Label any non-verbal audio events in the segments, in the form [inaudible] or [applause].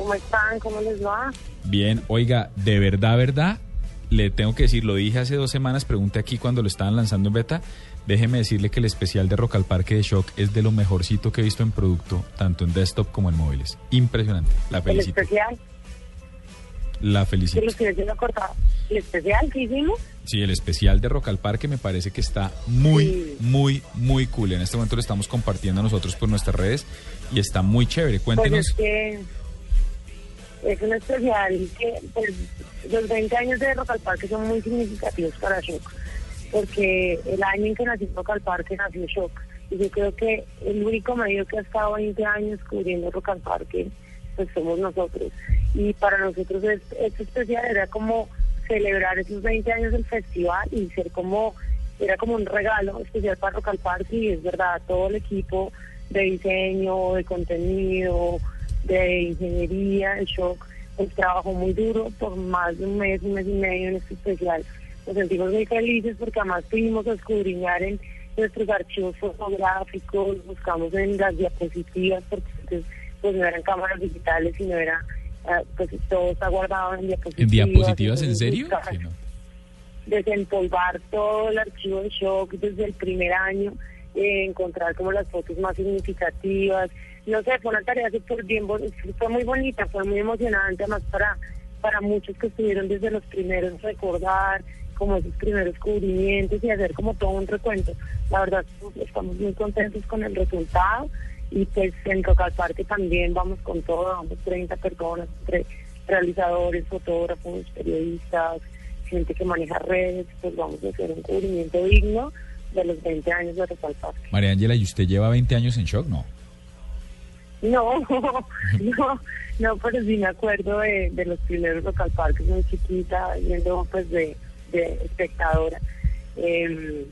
¿Cómo están? ¿Cómo les va? Bien, oiga, de verdad, verdad, le tengo que decir, lo dije hace dos semanas, pregunté aquí cuando lo estaban lanzando en beta, déjeme decirle que el especial de Rock al Parque de Shock es de lo mejorcito que he visto en producto, tanto en desktop como en móviles. Impresionante, la ¿El felicito. especial? La ¿Qué felicito. ¿El especial que hicimos? Sí, el especial de Rock al Parque me parece que está muy, Sí. muy, muy cool. En este momento lo estamos compartiendo nosotros por nuestras redes y está muy chévere. Pues Cuéntenos. es que es un especial que pues, los 20 años de Rock al Parque son muy significativos para Shock, porque el año en que nació Rock al Parque nació Shock. Y yo creo que el único medio que ha estado 20 años cubriendo Rock al Parque, pues somos nosotros. Y para nosotros es- este especial era como celebrar esos 20 años del festival y ser como, era como un regalo especial para Rock al Parque y es verdad, todo el equipo de diseño, de contenido, de ingeniería, de shock, pues trabajó muy duro por más de un mes, un mes y medio en este especial. Nos sentimos muy felices porque además pudimos escudriñar en nuestros archivos fotográficos, buscamos en las diapositivas, porque antes, pues no eran cámaras digitales, sino era, ah, pues todo está guardado en diapositivas. ¿En diapositivas, en serio? buscar- Sí, no. desempolvar todo el archivo de shock desde el primer año, eh, encontrar como las fotos más significativas. No sé, fue una tarea súper bien, fue muy bonita, fue muy emocionante, además para, para muchos que estuvieron desde los primeros recordar como esos primeros cubrimientos y hacer como todo un recuento. La verdad, estamos muy contentos con el resultado y pues en Rock al Parque también vamos con todo, vamos 30 personas, entre realizadores, fotógrafos, periodistas, gente que maneja redes, pues vamos a hacer un cubrimiento digno de los 20 años de Rock al Parque. María Ángela, ¿y usted lleva 20 años en Shock? No. No, [laughs] no, no, pero sí me acuerdo de, de los primeros Rock al Parque, muy chiquita, yendo pues de, de espectadora. Em,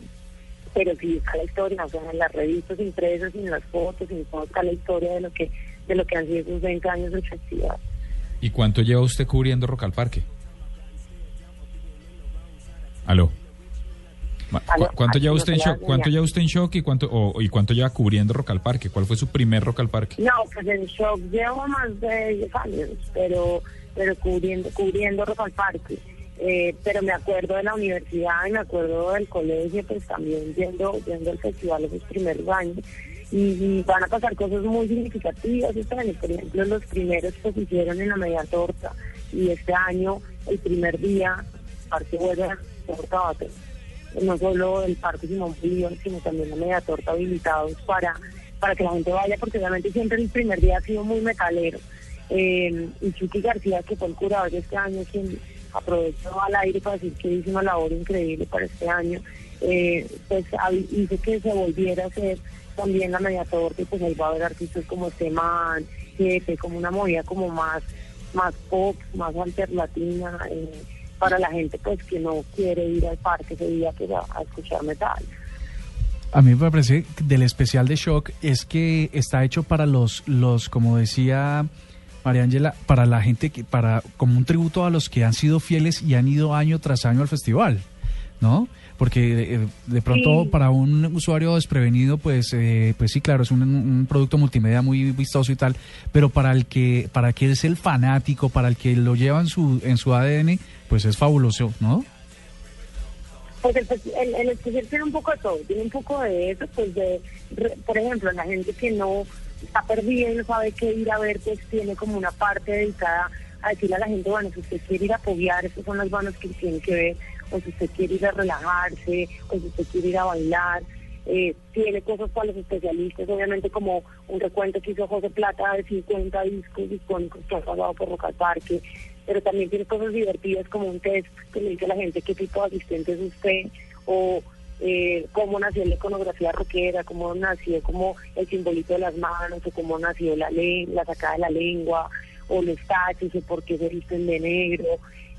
pero sí está la historia, o sea, en las revistas impresas, en las fotos, en todo está la historia de lo que de lo que han sido esos 20 años del festival. ¿Y cuánto lleva usted cubriendo Rock al Parque? Aló. Ma- Aló, ¿cu- ¿Cuánto lleva usted en shock? la ¿Cuánto oía. lleva usted en shock y cuánto o, y cuánto lleva cubriendo Rock al Parque? ¿Cuál fue su primer Rock al Parque? No, pues en shock llevo más de 10 años, pero pero cubriendo cubriendo Rock al Parque. Eh, pero me acuerdo de la universidad y me acuerdo del colegio, pues también yendo, yendo al festival esos primeros años. Y, y van a pasar cosas muy significativas este año. Por ejemplo, los primeros que se hicieron en la media torta. Y este año, el primer día, el parque vuelve a torta bate. No solo el parque Simón Bolívar, sino también la media torta habilitados para, para que la gente vaya, porque obviamente siempre el primer día ha sido muy metalero. Eh, y Chucky García, que fue el curador de este año, quien aprovechó al aire para decir que hizo una labor increíble para este año, eh, pues hizo que se volviera a hacer también la media torta pues ahí va a haber artistas como Seman, Jefe, como una movida como más, más pop, más alternativa eh, para la gente pues que no quiere ir al parque ese día que va a escuchar metal. A mí me parece del especial de Shock es que está hecho para los, los como decía María Ángela, para la gente que, para, como un tributo a los que han sido fieles y han ido año tras año al festival, ¿no? Porque eh, de pronto Sí. para un usuario desprevenido, pues, eh, pues sí, claro, es un, un producto multimedia muy vistoso y tal, pero para el que, para que es el fanático, para el que lo lleva en su, en su ADN, pues es fabuloso, ¿no? Pues el, festi- el, el especial tiene un poco de todo, tiene un poco de eso, pues de, por ejemplo, la gente que no está perdida y no sabe qué ir a ver, pues tiene como una parte dedicada a decirle a la gente, bueno, si usted quiere ir a apoyar, estas son las bandas que tiene que ver, o si usted quiere ir a relajarse, o si usted quiere ir a bailar, eh, tiene cosas para los especialistas, obviamente como un recuento que hizo José Plata de 50 discos icónicos que han pasado por Rock Parque, pero también tiene cosas divertidas como un test que le dice a la gente qué tipo de asistente es usted, o eh, cómo nació la iconografía rockera, cómo nació como el simbolito de las manos, o cómo nació la, la sacada de la lengua, o los tachos, o por qué se visten de negro.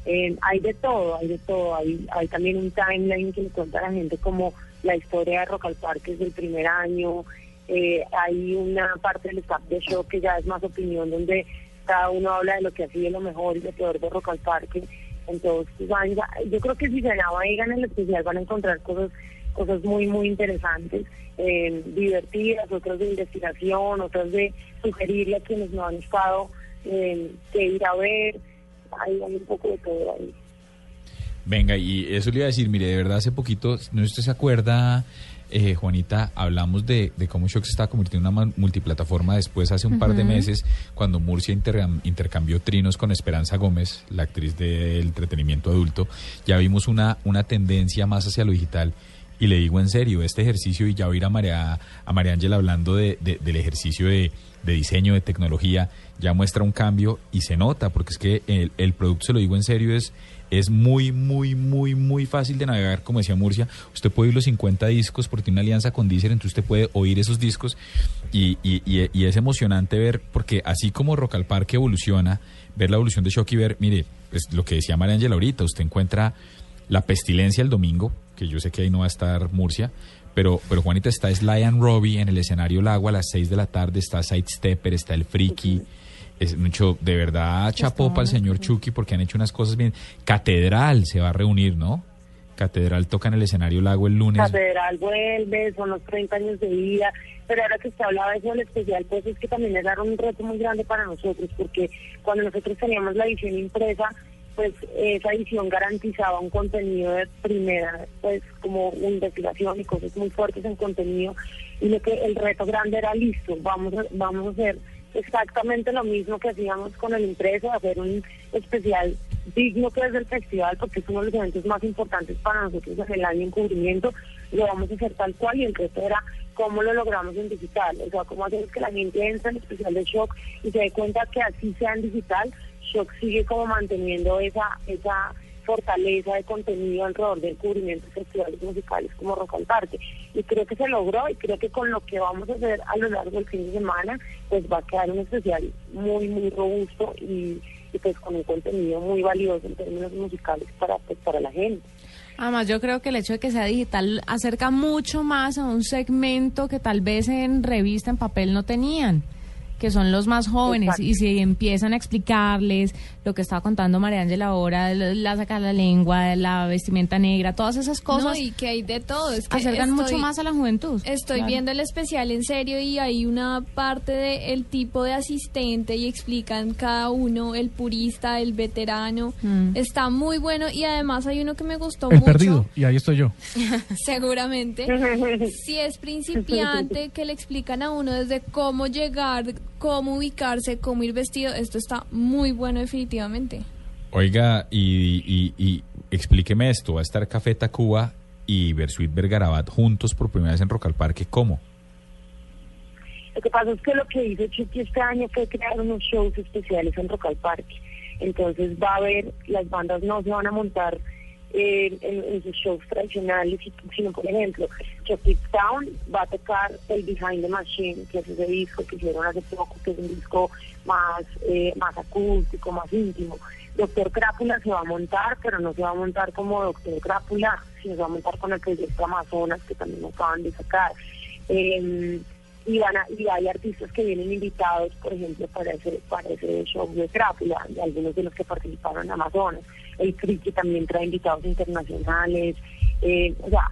Eh, hay de todo, hay de todo. Hay, también un timeline que le cuenta a la gente como la historia de Rock al Parque desde el primer año. Eh, hay una parte del staff de show que ya es más opinión, donde cada uno habla de lo que ha sido lo mejor y lo peor de Rock al Parque. Entonces, yo creo que si se en el especial van a encontrar cosas cosas muy, muy interesantes, eh, divertidas, otras de investigación, otras de sugerirle a quienes no han estado eh, que ir a ver. Hay, un poco de todo ahí. Venga, y eso le iba a decir, mire, de verdad hace poquito, no usted se acuerda, eh, Juanita, hablamos de, de cómo Shock se estaba convirtiendo en una multiplataforma después, hace un par de meses, cuando Murcia intercambió trinos con Esperanza Gómez, la actriz del entretenimiento adulto, ya vimos una, una tendencia más hacia lo digital. Y le digo en serio, este ejercicio, y ya oír a María, a María Ángela hablando de, del ejercicio de, de, diseño, de tecnología, ya muestra un cambio y se nota, porque es que el, el producto, se lo digo en serio, es es muy, muy, muy, muy fácil de navegar, como decía Murcia. Usted puede oír los 50 discos porque tiene una alianza con Deezer, entonces usted puede oír esos discos y, y, es emocionante ver, porque así como Rock al Parque evoluciona, ver la evolución de Shock y ver, mire, es lo que decía María Ángela ahorita, usted encuentra la pestilencia el domingo, que yo sé que ahí no va a estar Murcia, pero, pero Juanita está Sly and Robbie en el escenario Lago a las 6 de la tarde, está Sidestepper, está El Friki es mucho, de verdad, chapó para el señor Chucky porque han hecho unas cosas bien. Catedral se va a reunir, ¿no? Catedral toca en el escenario Lago el lunes. Catedral vuelve, son los 30 años de vida, pero ahora que usted hablaba de eso, el especial, pues es que también era un reto muy grande para nosotros, porque cuando nosotros teníamos la edición impresa, pues esa edición garantizaba un contenido de primera, pues como investigación y cosas muy fuertes en contenido, y lo que el reto grande era listo, vamos vamos a hacer exactamente lo mismo que hacíamos con el impreso, hacer un especial digno que es el festival, porque es uno de los eventos más importantes para nosotros en el año en cubrimiento, lo vamos a hacer tal cual y el resto era cómo lo logramos en digital, o sea, cómo hacemos que la gente entre en el especial de Shock y se dé cuenta que así sea en digital, Shock sigue como manteniendo esa esa fortaleza de contenido alrededor del cubrimiento de festivales musicales como Rock al Parque. Y creo que se logró y creo que con lo que vamos a hacer a lo largo del fin de semana, pues va a quedar un especial muy, muy robusto y, pues con un contenido muy valioso en términos musicales para, pues, para la gente. Además, yo creo que el hecho de que sea digital acerca mucho más a un segmento que tal vez en revista, en papel no tenían que son los más jóvenes, y si empiezan a explicarles lo que estaba contando María Ángela ahora, la sacar la lengua, la vestimenta negra, todas esas cosas. y que hay de todo. Es que acercan mucho más a la juventud. Estoy viendo el especial en serio y hay una parte del tipo de asistente y explican cada uno, el purista, el veterano. Mm. Está muy bueno y además hay uno que me gustó el mucho. perdido, y ahí estoy yo. [laughs] Seguramente. [laughs] si es principiante, que le explican a uno desde cómo llegar cómo ubicarse, cómo ir vestido. Esto está muy bueno definitivamente. Oiga, y, y, explíqueme esto, ¿va a estar Café Tacuba y Versuit Vergarabat juntos por primera vez en Rock al Parque? ¿Cómo? Lo que pasa es que lo que hizo Chiqui este año fue crear unos shows especiales en Rock al Parque. Entonces va a haber, las bandas no se van a montar en, sus shows tradicionales, sino por ejemplo, Chucky Town va a tocar el Behind the Machine, que es ese disco que hicieron hace poco, que es un disco más, eh, más acústico, más íntimo. Doctor Crápula se va a montar, pero no se va a montar como Doctor Crápula, sino se va a montar con el proyecto Amazonas, que también acaban de sacar. Eh, y, van y hay artistas que vienen invitados, por ejemplo, para ese, para ese show de Crápula, y algunos de los que participaron en Amazonas el Friki también trae invitados internacionales, eh, o sea,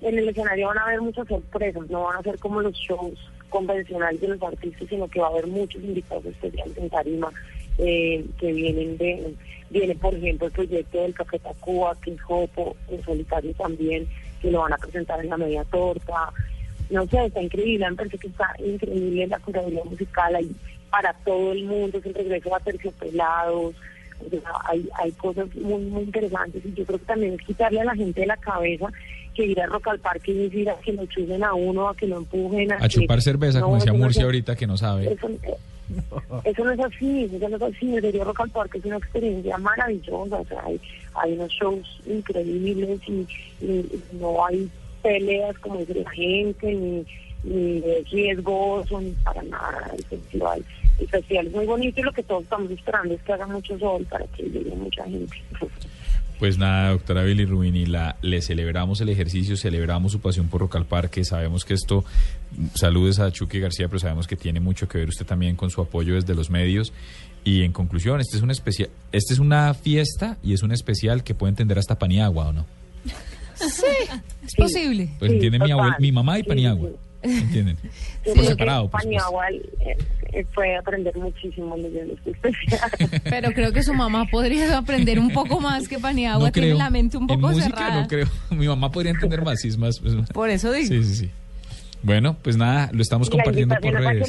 en el escenario van a haber muchas sorpresas, no van a ser como los shows convencionales de los artistas, sino que va a haber muchos invitados especiales en tarima eh, que vienen de, viene por ejemplo el proyecto del Café Tacuba, Hopo, en solitario también, que lo van a presentar en la media torta, no sé, está increíble, me parece que está increíble la curaduría musical ahí para todo el mundo, es el regreso a terciopelados, hay, hay cosas muy, muy interesantes y yo creo que también es quitarle a la gente de la cabeza que ir a Rock al Parque y decir a que lo chupen a uno, a que lo empujen. A, chupar cerveza, como decía Murcia ahorita, que no sabe. Eso, no es así, eso no es así. El serio, Rock al Parque es una experiencia maravillosa. O sea, hay, hay unos shows increíbles y, no hay peleas como dice la gente, ni, ni de riesgoso, ni para nada el festival. El festival es muy bonito y lo que todos estamos esperando es que haga mucho sol para que llegue mucha gente. Pues nada, doctora Billy Rubini, la, le celebramos el ejercicio, celebramos su pasión por Rock al Parque. Sabemos que esto, saludes a Chucky García, pero sabemos que tiene mucho que ver usted también con su apoyo desde los medios. Y en conclusión, este es una especial, este es una fiesta y es un especial que puede entender hasta Paniagua, ¿o no? Sí, es posible. Pues Sí, entiende mi, abuel- mi mamá y Sí, Paniagua. sí. ¿Entienden? Yo [laughs] Por separado, por. Paniagua eh, eh, fue aprender muchísimo especial. [laughs] Pero creo que su mamá podría aprender un poco más que Paniagua. No tiene creo. la mente un en poco música cerrada. no creo. [laughs] Mi mamá podría entender más, sí, es más. es más- Por eso digo. Sí, sí, sí. Bueno, pues nada, lo estamos compartiendo por redes.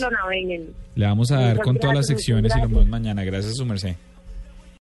Le vamos a dar con todas las secciones y lo vemos mañana. Gracias, su merced.